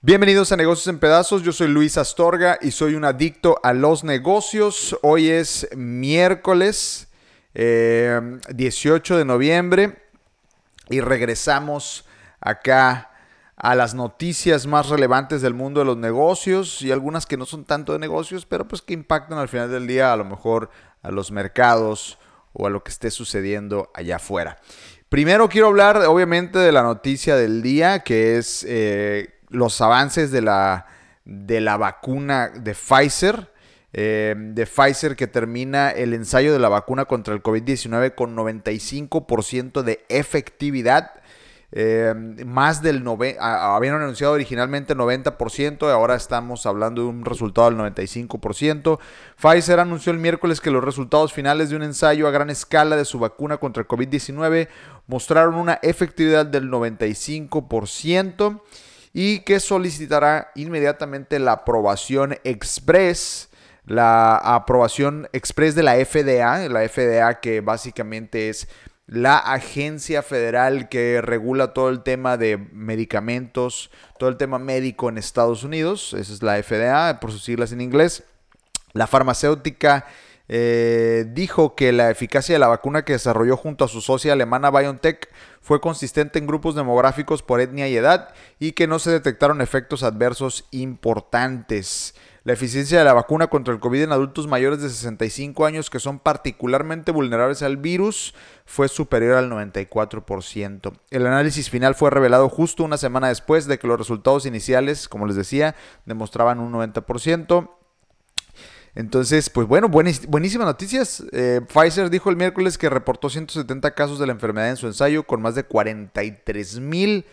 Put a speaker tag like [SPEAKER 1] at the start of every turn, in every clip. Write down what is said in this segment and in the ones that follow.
[SPEAKER 1] Bienvenidos a Negocios en Pedazos, yo soy Luis Astorga y soy un adicto a los negocios. Hoy es miércoles 18 eh, de noviembre y regresamos acá a las noticias más relevantes del mundo de los negocios y algunas que no son tanto de negocios, pero pues que impactan al final del día a lo mejor a los mercados o a lo que esté sucediendo allá afuera. Primero quiero hablar obviamente de la noticia del día que es... Eh, los avances de la, de la vacuna de Pfizer. Eh, de Pfizer que termina el ensayo de la vacuna contra el COVID-19 con 95% de efectividad. Eh, más del 90, habían anunciado originalmente 90%, ahora estamos hablando de un resultado del 95%. Pfizer anunció el miércoles que los resultados finales de un ensayo a gran escala de su vacuna contra el COVID-19 mostraron una efectividad del 95% y que solicitará inmediatamente la aprobación express, la aprobación express de la FDA, la FDA que básicamente es la agencia federal que regula todo el tema de medicamentos, todo el tema médico en Estados Unidos, esa es la FDA, por sus siglas en inglés. La farmacéutica eh, dijo que la eficacia de la vacuna que desarrolló junto a su socia alemana BioNTech fue consistente en grupos demográficos por etnia y edad y que no se detectaron efectos adversos importantes. La eficiencia de la vacuna contra el COVID en adultos mayores de 65 años que son particularmente vulnerables al virus fue superior al 94%. El análisis final fue revelado justo una semana después de que los resultados iniciales, como les decía, demostraban un 90%. Entonces, pues bueno, buenísimas noticias. Eh, Pfizer dijo el miércoles que reportó 170 casos de la enfermedad en su ensayo con más de 43 mil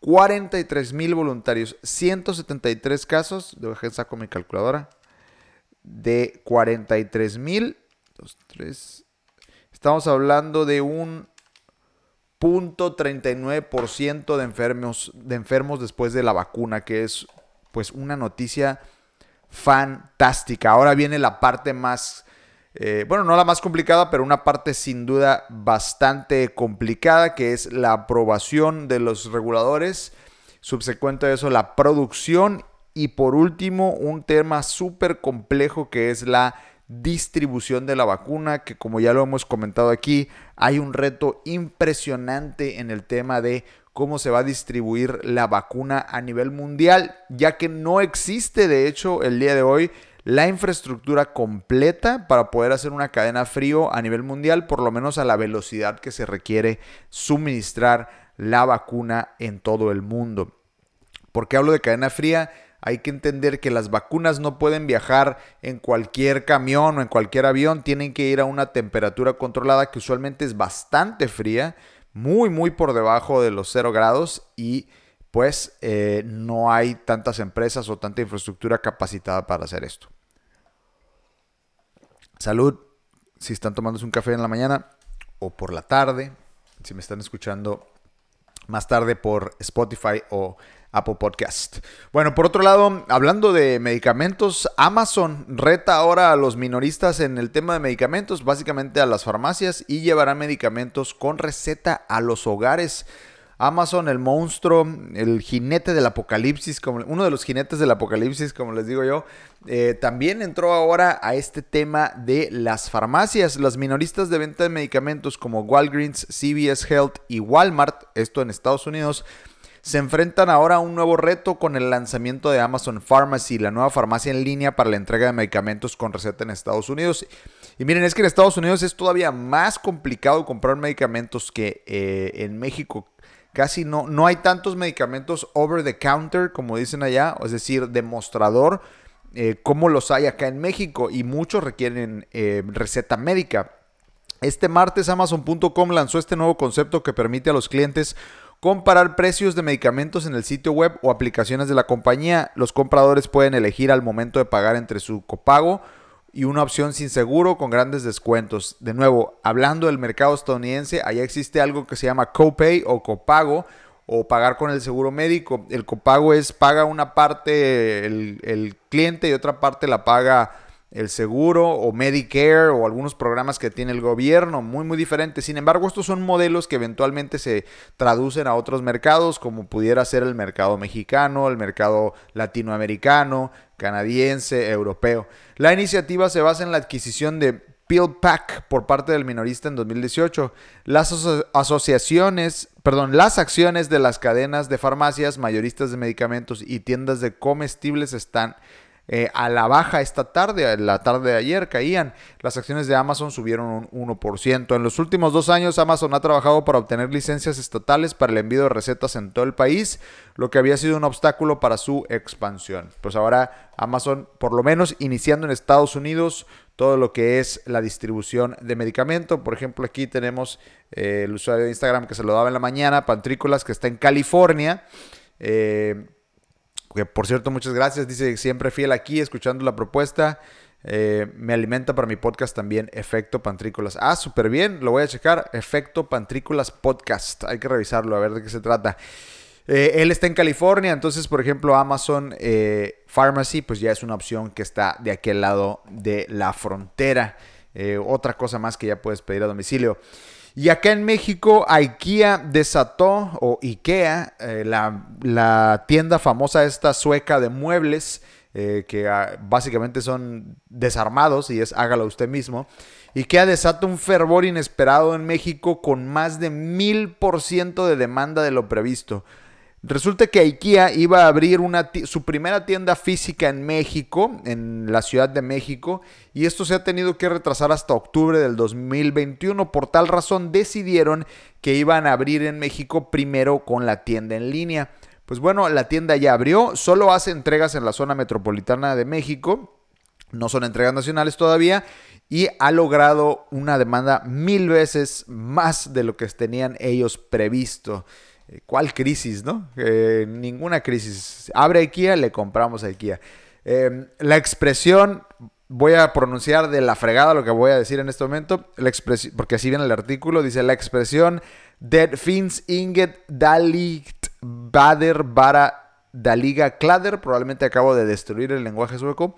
[SPEAKER 1] 43 mil voluntarios, 173 casos, dejar saco mi calculadora, de 43 mil, estamos hablando de un punto 39% de enfermos, de enfermos después de la vacuna, que es pues una noticia fantástica. Ahora viene la parte más, eh, bueno, no la más complicada, pero una parte sin duda bastante complicada, que es la aprobación de los reguladores. Subsecuente a eso, la producción. Y por último, un tema súper complejo que es la distribución de la vacuna, que como ya lo hemos comentado aquí, hay un reto impresionante en el tema de cómo se va a distribuir la vacuna a nivel mundial, ya que no existe de hecho el día de hoy la infraestructura completa para poder hacer una cadena frío a nivel mundial, por lo menos a la velocidad que se requiere suministrar la vacuna en todo el mundo. ¿Por qué hablo de cadena fría? Hay que entender que las vacunas no pueden viajar en cualquier camión o en cualquier avión, tienen que ir a una temperatura controlada que usualmente es bastante fría muy, muy por debajo de los 0 grados y pues eh, no hay tantas empresas o tanta infraestructura capacitada para hacer esto. Salud, si están tomándose un café en la mañana o por la tarde, si me están escuchando más tarde por Spotify o Apple Podcast. Bueno, por otro lado, hablando de medicamentos, Amazon reta ahora a los minoristas en el tema de medicamentos, básicamente a las farmacias, y llevará medicamentos con receta a los hogares. Amazon, el monstruo, el jinete del apocalipsis, como, uno de los jinetes del apocalipsis, como les digo yo, eh, también entró ahora a este tema de las farmacias. Las minoristas de venta de medicamentos como Walgreens, CVS Health y Walmart, esto en Estados Unidos, se enfrentan ahora a un nuevo reto con el lanzamiento de Amazon Pharmacy, la nueva farmacia en línea para la entrega de medicamentos con receta en Estados Unidos. Y miren, es que en Estados Unidos es todavía más complicado comprar medicamentos que eh, en México. Casi no, no hay tantos medicamentos over the counter, como dicen allá, es decir, demostrador, eh, como los hay acá en México. Y muchos requieren eh, receta médica. Este martes Amazon.com lanzó este nuevo concepto que permite a los clientes comparar precios de medicamentos en el sitio web o aplicaciones de la compañía. Los compradores pueden elegir al momento de pagar entre su copago y una opción sin seguro con grandes descuentos. De nuevo, hablando del mercado estadounidense, allá existe algo que se llama copay o copago o pagar con el seguro médico. El copago es paga una parte el, cliente y otra parte la paga el seguro o Medicare o algunos programas que tiene el gobierno, muy muy diferentes. Sin embargo, estos son modelos que eventualmente se traducen a otros mercados, como pudiera ser el mercado mexicano, el mercado latinoamericano, canadiense, europeo. La iniciativa se basa en la adquisición de PillPack por parte del minorista en 2018. Las asociaciones, perdón, las acciones de las cadenas de farmacias, mayoristas de medicamentos y tiendas de comestibles están eh, a la baja esta tarde, la tarde de ayer caían. Las acciones de Amazon subieron un 1%. En los últimos dos años, Amazon ha trabajado para obtener licencias estatales para el envío de recetas en todo el país, lo que había sido un obstáculo para su expansión. Pues ahora Amazon, por lo menos iniciando en Estados Unidos, todo lo que es la distribución de medicamento. Por ejemplo, aquí tenemos eh, el usuario de Instagram que se lo daba en la mañana, Pantrícolas, que está en California. Eh, que por cierto, muchas gracias. Dice siempre fiel aquí, escuchando la propuesta. Eh, me alimenta para mi podcast también, Efecto Pantrícolas. Ah, súper bien, lo voy a checar. Efecto Pantrícolas Podcast. Hay que revisarlo, a ver de qué se trata. él está en California, entonces, por ejemplo, Amazon Pharmacy, pues ya es una opción que está de aquel lado de la frontera. Eh, otra cosa más que ya puedes pedir a domicilio. Y acá en México, IKEA desató, o IKEA, eh, la, tienda famosa esta sueca de muebles, eh, que ah, básicamente son desarmados y es hágalo usted mismo. IKEA desata un fervor inesperado en México con más de mil por ciento de demanda de lo previsto. Resulta que IKEA iba a abrir una su primera tienda física en México, en la Ciudad de México, y esto se ha tenido que retrasar hasta octubre del 2021. Por tal razón decidieron que iban a abrir en México primero con la tienda en línea. Pues bueno, la tienda ya abrió, solo hace entregas en la zona metropolitana de México, no son entregas nacionales todavía, y ha logrado una demanda mil veces más de lo que tenían ellos previsto. Eh, ¿Cuál crisis, no? Eh, ninguna crisis. Abre IKEA, le compramos a IKEA. Em, la expresión, voy a pronunciar de la fregada lo que voy a decir en este momento, la porque así viene el artículo, dice la expresión Det finns inget dalikt bader bara daliga klader, probablemente acabo de destruir el lenguaje sueco.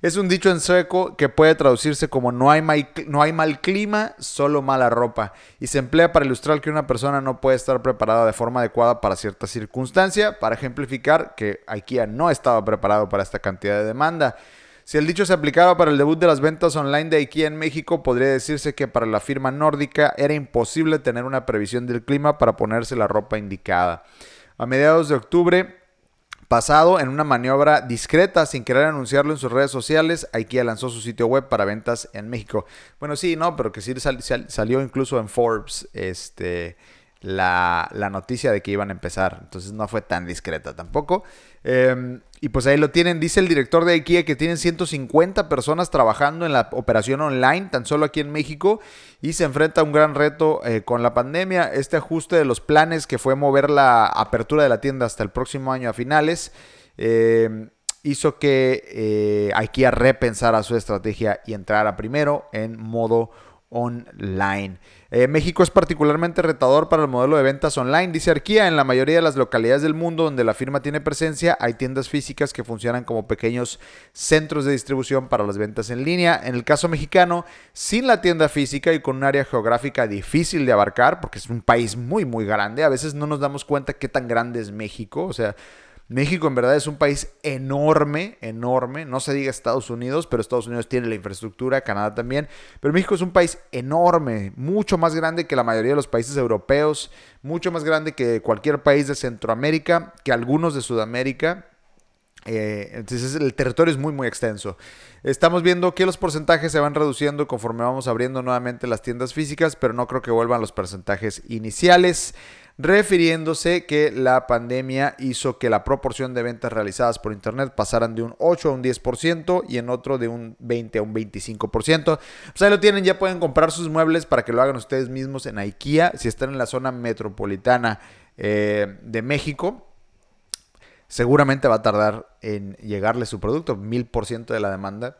[SPEAKER 1] Es un dicho en sueco que puede traducirse como no hay, mal, no hay mal clima, solo mala ropa. Y se emplea para ilustrar que una persona no puede estar preparada de forma adecuada para cierta circunstancia, para ejemplificar que IKEA no estaba preparado para esta cantidad de demanda. Si el dicho se aplicaba para el debut de las ventas online de IKEA en México, podría decirse que para la firma nórdica era imposible tener una previsión del clima para ponerse la ropa indicada. A mediados de octubre, Pasado en una maniobra discreta, sin querer anunciarlo en sus redes sociales, IKEA lanzó su sitio web para ventas en México. Bueno, sí, no, pero que sí salió incluso en Forbes este, la, la, noticia de que iban a empezar. Entonces no fue tan discreta tampoco. Em, y pues ahí lo tienen, dice el director de IKEA que tienen 150 personas trabajando en la operación online, tan solo aquí en México, y se enfrenta a un gran reto eh, con la pandemia. Este ajuste de los planes que fue mover la apertura de la tienda hasta el próximo año a finales, em, hizo que eh, IKEA repensara su estrategia y entrara primero en modo. Eh, México es particularmente retador para el modelo de ventas online, dice Arquía. En la mayoría de las localidades del mundo donde la firma tiene presencia, hay tiendas físicas que funcionan como pequeños centros de distribución para las ventas en línea. En el caso mexicano, sin la tienda física y con un área geográfica difícil de abarcar, porque es un país muy, muy grande, a veces no nos damos cuenta qué tan grande es México. O sea, México en verdad es un país enorme, enorme. No se diga Estados Unidos, pero Estados Unidos tiene la infraestructura, Canadá también. Pero México es un país enorme, mucho más grande que la mayoría de los países europeos, mucho más grande que cualquier país de Centroamérica, que algunos de Sudamérica. Eh, entonces el territorio es muy muy extenso. Estamos viendo que los porcentajes se van reduciendo conforme vamos abriendo nuevamente las tiendas físicas, pero no creo que vuelvan los porcentajes iniciales refiriéndose que la pandemia hizo que la proporción de ventas realizadas por Internet pasaran de un 8 a un 10% y en otro de un 20 a un 25%. Pues ahí lo tienen, ya pueden comprar sus muebles para que lo hagan ustedes mismos en IKEA, si están en la zona metropolitana eh, de México. Seguramente va a tardar en llegarle su producto, mil por ciento de la demanda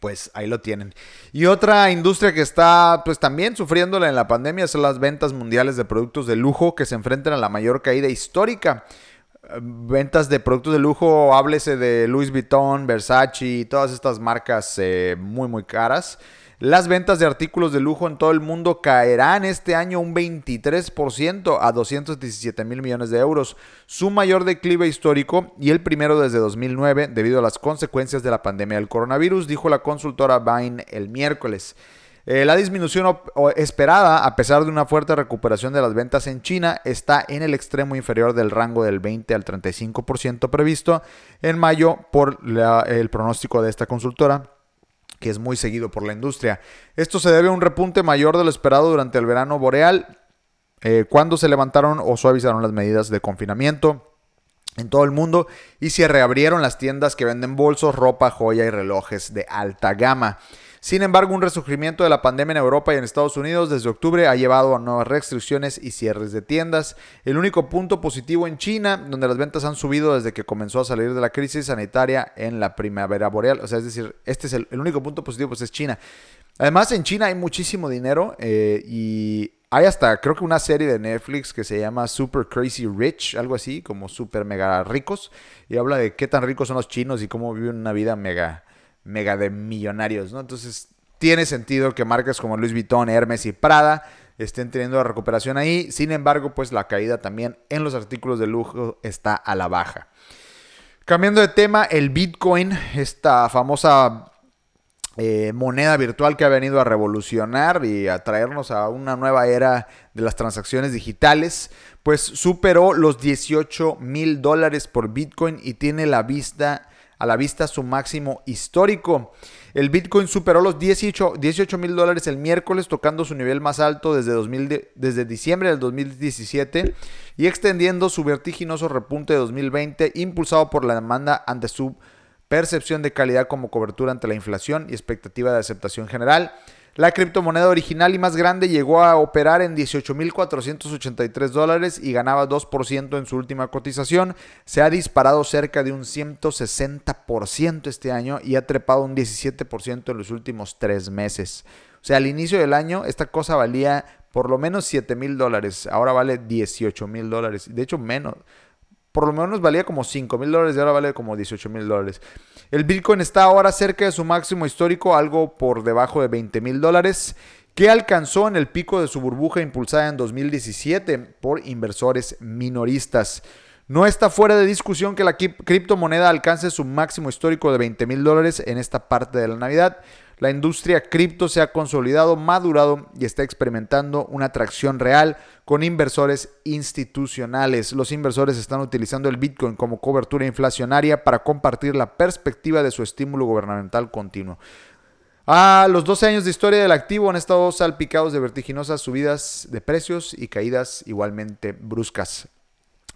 [SPEAKER 1] pues ahí lo tienen. Y otra industria que está pues también sufriéndola en la pandemia son las ventas mundiales de productos de lujo que se enfrentan a la mayor caída histórica. Ventas de productos de lujo, háblese de Louis Vuitton, Versace, todas estas marcas eh, muy, muy caras. Las ventas de artículos de lujo en todo el mundo caerán este año un 23% a 217 mil millones de euros, su mayor declive histórico y el primero desde 2009 debido a las consecuencias de la pandemia del coronavirus, dijo la consultora Vine el miércoles. Eh, la disminución esperada, a pesar de una fuerte recuperación de las ventas en China, está en el extremo inferior del rango del 20 al 35% previsto en mayo por el pronóstico de esta consultora que es muy seguido por la industria. Esto se debe a un repunte mayor de lo esperado durante el verano boreal, eh, cuando se levantaron o suavizaron las medidas de confinamiento en todo el mundo y se reabrieron las tiendas que venden bolsos, ropa, joya y relojes de alta gama. Sin embargo, un resurgimiento de la pandemia en Europa y en Estados Unidos desde octubre ha llevado a nuevas restricciones y cierres de tiendas. El único punto positivo en China, donde las ventas han subido desde que comenzó a salir de la crisis sanitaria en la primavera boreal. O sea, es decir, este es el, único punto positivo, pues es China. Además, en China hay muchísimo dinero eh, y hay hasta, creo que una serie de Netflix que se llama Super Crazy Rich, algo así, como super mega ricos, y habla de qué tan ricos son los chinos y cómo viven una vida mega, mega de millonarios, ¿no? Entonces, tiene sentido que marcas como Louis Vuitton, Hermes y Prada estén teniendo la recuperación ahí. Sin embargo, pues la caída también en los artículos de lujo está a la baja. Cambiando de tema, el Bitcoin, esta famosa eh, moneda virtual que ha venido a revolucionar y a traernos a una nueva era de las transacciones digitales, pues superó los 18 mil dólares por Bitcoin y tiene la vista a la vista su máximo histórico. El Bitcoin superó los 18 mil dólares el miércoles, tocando su nivel más alto desde, 2000 desde diciembre del 2017 y extendiendo su vertiginoso repunte de 2020, impulsado por la demanda ante su percepción de calidad como cobertura ante la inflación y expectativa de aceptación general. La criptomoneda original y más grande llegó a operar en 18.483 dólares y ganaba 2% en su última cotización. Se ha disparado cerca de un 160% este año y ha trepado un 17% en los últimos tres meses. O sea, al inicio del año esta cosa valía por lo menos 7 mil dólares. Ahora vale 18 mil dólares. De hecho, menos por lo menos valía como 5 mil dólares y ahora vale como 18 mil dólares. El Bitcoin está ahora cerca de su máximo histórico, algo por debajo de 20 mil dólares, que alcanzó en el pico de su burbuja impulsada en 2017 por inversores minoristas. No está fuera de discusión que la criptomoneda alcance su máximo histórico de 20 mil dólares en esta parte de la Navidad. La industria cripto se ha consolidado, madurado y está experimentando una atracción real con inversores institucionales. Los inversores están utilizando el Bitcoin como cobertura inflacionaria para compartir la perspectiva de su estímulo gubernamental continuo. A los 12 años de historia del activo han estado salpicados de vertiginosas subidas de precios y caídas igualmente bruscas.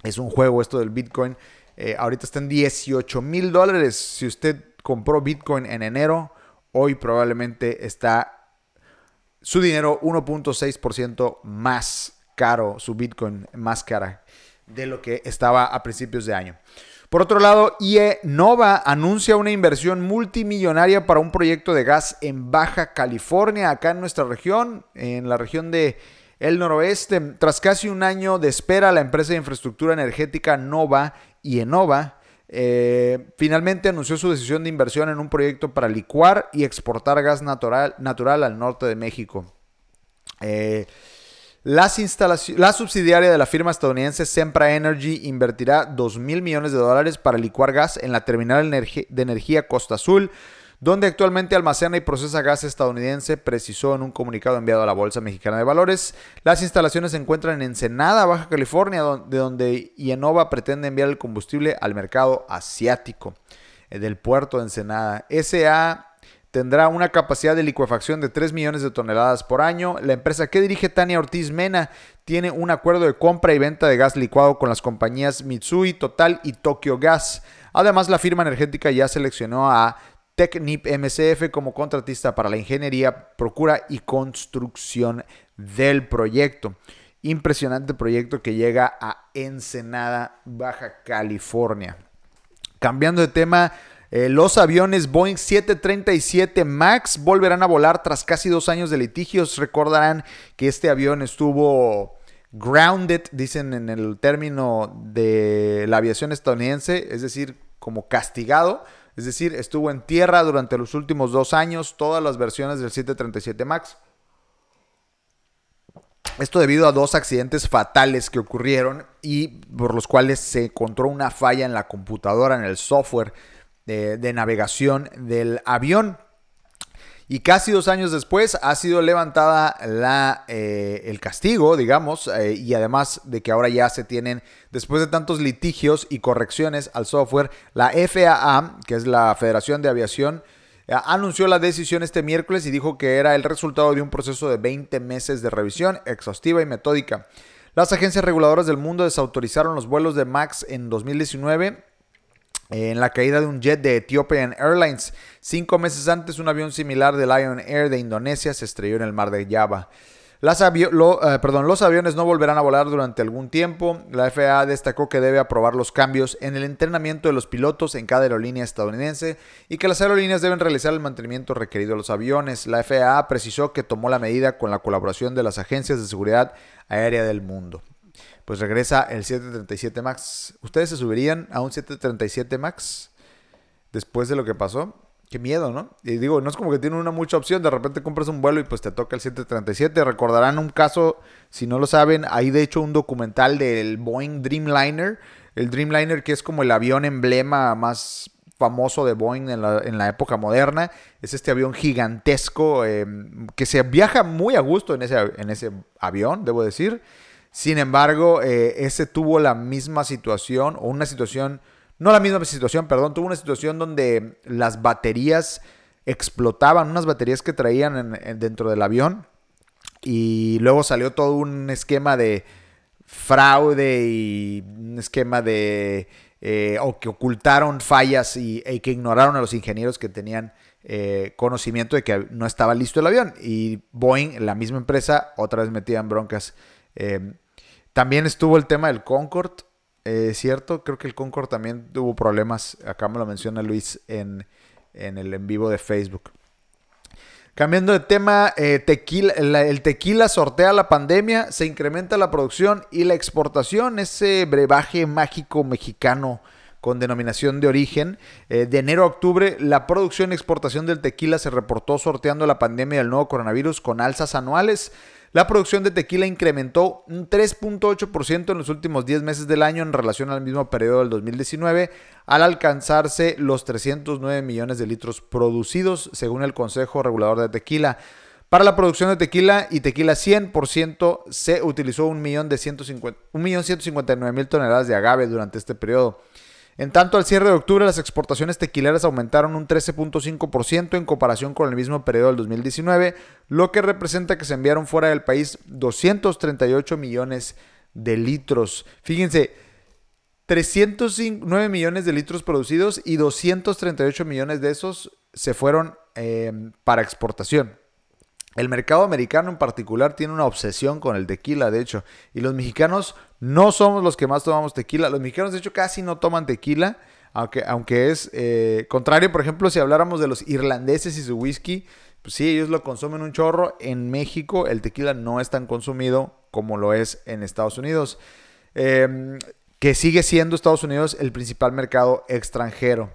[SPEAKER 1] Es un juego esto del Bitcoin. Eh, ahorita está en 18 mil dólares. Si usted compró Bitcoin en enero, hoy probablemente está su dinero 1.6% más caro, su Bitcoin más cara de lo que estaba a principios de año. Por otro lado, IE Nova anuncia una inversión multimillonaria para un proyecto de gas en Baja California, acá en nuestra región, en la región de el noroeste. Tras casi un año de espera, la empresa de infraestructura energética Nova, IENOVA, eh, finalmente anunció su decisión de inversión en un proyecto para licuar y exportar gas natural, natural al norte de México. Eh, la subsidiaria de la firma estadounidense Sempra Energy invertirá 2 mil millones de dólares para licuar gas en la terminal de energía Costa Azul donde actualmente almacena y procesa gas estadounidense, precisó en un comunicado enviado a la Bolsa Mexicana de Valores. Las instalaciones se encuentran en Ensenada, Baja California, de donde Ienova pretende enviar el combustible al mercado asiático eh, del puerto de Ensenada. SA tendrá una capacidad de licuefacción de 3 millones de toneladas por año. La empresa que dirige Tania Ortiz Mena tiene un acuerdo de compra y venta de gas licuado con las compañías Mitsui, Total y Tokyo Gas. Además, la firma energética ya seleccionó a Technip MCF como contratista para la ingeniería, procura y construcción del proyecto. Impresionante proyecto que llega a Ensenada, Baja California. Cambiando de tema, eh, los aviones Boeing 737 MAX volverán a volar tras casi dos años de litigios. Recordarán que este avión estuvo grounded, dicen en el término de la aviación estadounidense, es decir, como castigado. Es decir, estuvo en tierra durante los últimos dos años todas las versiones del 737 MAX. Esto debido a dos accidentes fatales que ocurrieron y por los cuales se encontró una falla en la computadora, en el software de, de navegación del avión. Y casi dos años después ha sido levantada la, eh, el castigo, digamos, eh, y además de que ahora ya se tienen, después de tantos litigios y correcciones al software, la FAA, que es la Federación de Aviación, eh, anunció la decisión este miércoles y dijo que era el resultado de un proceso de 20 meses de revisión exhaustiva y metódica. Las agencias reguladoras del mundo desautorizaron los vuelos de MAX en 2019 en la caída de un jet de Ethiopian Airlines. Cinco meses antes, un avión similar de Lion Air de Indonesia se estrelló en el mar de Java. Eh, los aviones no volverán a volar durante algún tiempo. La FAA destacó que debe aprobar los cambios en el entrenamiento de los pilotos en cada aerolínea estadounidense y que las aerolíneas deben realizar el mantenimiento requerido a los aviones. La FAA precisó que tomó la medida con la colaboración de las agencias de seguridad aérea del mundo pues regresa el 737 MAX. ¿Ustedes se subirían a un 737 MAX después de lo que pasó? Qué miedo, ¿no? Y digo, no es como que tiene una mucha opción. De repente compras un vuelo y pues te toca el 737. Recordarán un caso, si no lo saben, hay de hecho un documental del Boeing Dreamliner. El Dreamliner que es como el avión emblema más famoso de Boeing en la, época moderna. Es este avión gigantesco em, que se viaja muy a gusto en ese, en ese avión, debo decir. Sin embargo, eh, ese tuvo la misma situación, o una situación, no la misma situación, perdón, tuvo una situación donde las baterías explotaban, unas baterías que traían dentro del avión, y luego salió todo un esquema de fraude y un esquema de... Eh, o que ocultaron fallas y, que ignoraron a los ingenieros que tenían eh, conocimiento de que no estaba listo el avión. Y Boeing, la misma empresa, otra vez metía en broncas también estuvo el tema del Concord, eh, ¿cierto? Creo que el Concord también tuvo problemas. Acá me lo menciona Luis en, el en vivo de Facebook. Cambiando de tema, eh, tequila, el tequila sortea la pandemia, se incrementa la producción y la exportación, ese brebaje mágico mexicano con denominación de origen. Eh, de enero a octubre, la producción y exportación del tequila se reportó sorteando la pandemia del nuevo coronavirus con alzas anuales. La producción de tequila incrementó un 3.8% en los últimos 10 meses del año en relación al mismo periodo del 2019, al alcanzarse los 309 millones de litros producidos, según el Consejo Regulador de Tequila. Para la producción de tequila y tequila 100% se utilizó 1.159.000 toneladas de agave durante este periodo. En tanto, al cierre de octubre, las exportaciones tequileras aumentaron un 13.5% en comparación con el mismo periodo del 2019, lo que representa que se enviaron fuera del país 238 millones de litros. Fíjense, 309 millones de litros producidos y 238 millones de esos se fueron eh, para exportación. El mercado americano en particular tiene una obsesión con el tequila, de hecho, y los mexicanos no somos los que más tomamos tequila. Los mexicanos, de hecho, casi no toman tequila, aunque, aunque es eh, contrario, por ejemplo, si habláramos de los irlandeses y su whisky, pues sí, ellos lo consumen un chorro. En México el tequila no es tan consumido como lo es en Estados Unidos, em, que sigue siendo Estados Unidos el principal mercado extranjero.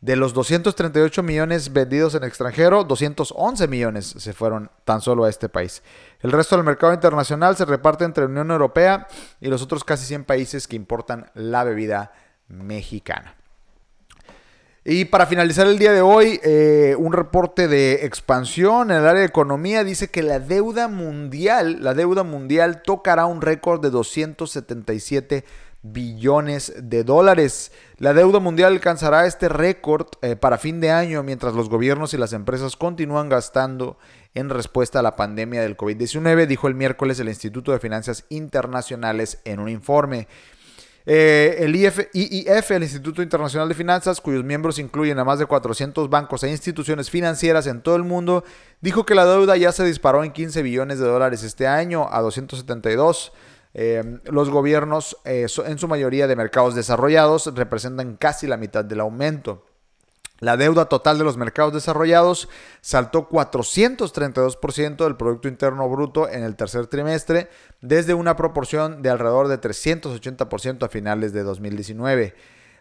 [SPEAKER 1] De los 238 millones vendidos en extranjero, 211 millones se fueron tan solo a este país. El resto del mercado internacional se reparte entre Unión Europea y los otros casi 100 países que importan la bebida mexicana. Y para finalizar el día de hoy, eh, un reporte de expansión en el área de economía dice que la deuda mundial, la deuda mundial tocará un récord de 277 billones de dólares. La deuda mundial alcanzará este récord eh, para fin de año mientras los gobiernos y las empresas continúan gastando en respuesta a la pandemia del COVID-19, dijo el miércoles el Instituto de Finanzas Internacionales en un informe. Eh, el IIF, el Instituto Internacional de Finanzas, cuyos miembros incluyen a más de 400 bancos e instituciones financieras en todo el mundo, dijo que la deuda ya se disparó en 15 billones de dólares este año a 272 Em, los gobiernos, eh, en su mayoría de mercados desarrollados, representan casi la mitad del aumento. La deuda total de los mercados desarrollados saltó 432% del Producto Interno Bruto en el tercer trimestre, desde una proporción de alrededor de 380% a finales de 2019.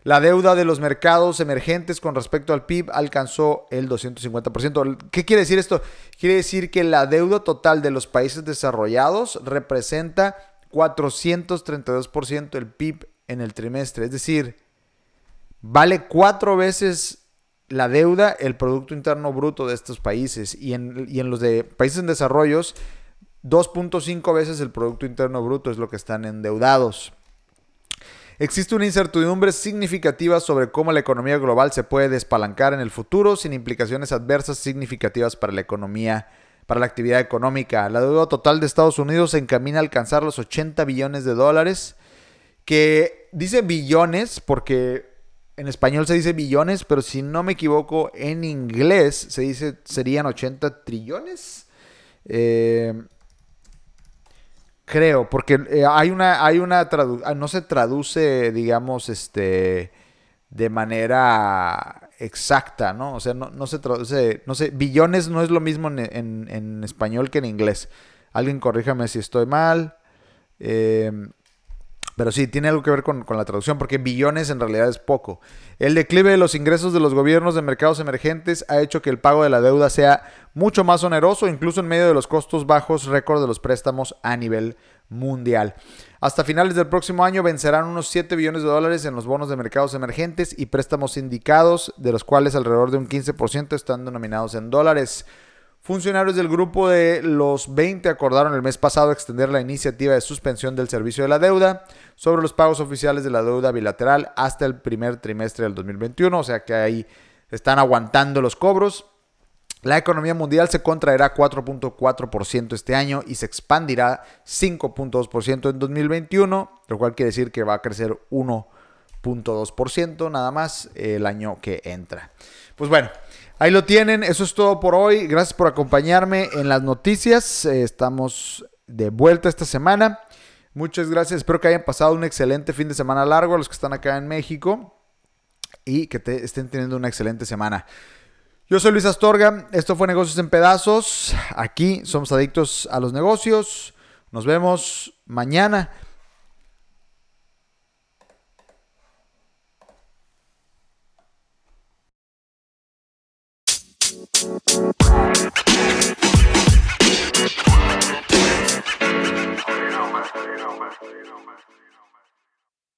[SPEAKER 1] La deuda de los mercados emergentes con respecto al PIB alcanzó el 250%. ¿Qué quiere decir esto? Quiere decir que la deuda total de los países desarrollados representa 432% del PIB en el trimestre. Es decir, vale cuatro veces la deuda, el Producto Interno Bruto de estos países y en, y en los de países en desarrollos, 2.5 veces el Producto Interno Bruto es lo que están endeudados. Existe una incertidumbre significativa sobre cómo la economía global se puede despalancar en el futuro sin implicaciones adversas significativas para la economía, para la actividad económica. La deuda total de Estados Unidos se encamina a alcanzar los 80 billones de dólares, que dice billones porque en español se dice billones, pero si no me equivoco, en inglés se dice serían 80 trillones. Eh, creo, porque eh, hay una, hay una ah, no se traduce, digamos, este, de manera exacta, ¿no? O sea, no, se traduce, no sé, billones no es lo mismo en, en español que en inglés. Alguien corríjame si estoy mal. Eh, pero sí, tiene algo que ver con, la traducción, porque billones en realidad es poco. El declive de los ingresos de los gobiernos de mercados emergentes ha hecho que el pago de la deuda sea mucho más oneroso, incluso en medio de los costos bajos récord de los préstamos a nivel mundial. Hasta finales del próximo año vencerán unos 7 billones de dólares en los bonos de mercados emergentes y préstamos sindicados, de los cuales alrededor de un 15% están denominados en dólares. Funcionarios del grupo de los 20 acordaron el mes pasado extender la iniciativa de suspensión del servicio de la deuda sobre los pagos oficiales de la deuda bilateral hasta el primer trimestre del 2021, o sea que ahí están aguantando los cobros. La economía mundial se contraerá 4.4% este año y se expandirá 5.2% en 2021, lo cual quiere decir que va a crecer 1.2% nada más el año que entra. Pues bueno, Ahí lo tienen, eso es todo por hoy. Gracias por acompañarme en las noticias. Eh, estamos de vuelta esta semana. Muchas gracias, espero que hayan pasado un excelente fin de semana largo a los que están acá en México y que estén teniendo una excelente semana. Yo soy Luis Astorga, esto fue Negocios en Pedazos. Aquí somos adictos a los negocios. Nos vemos mañana.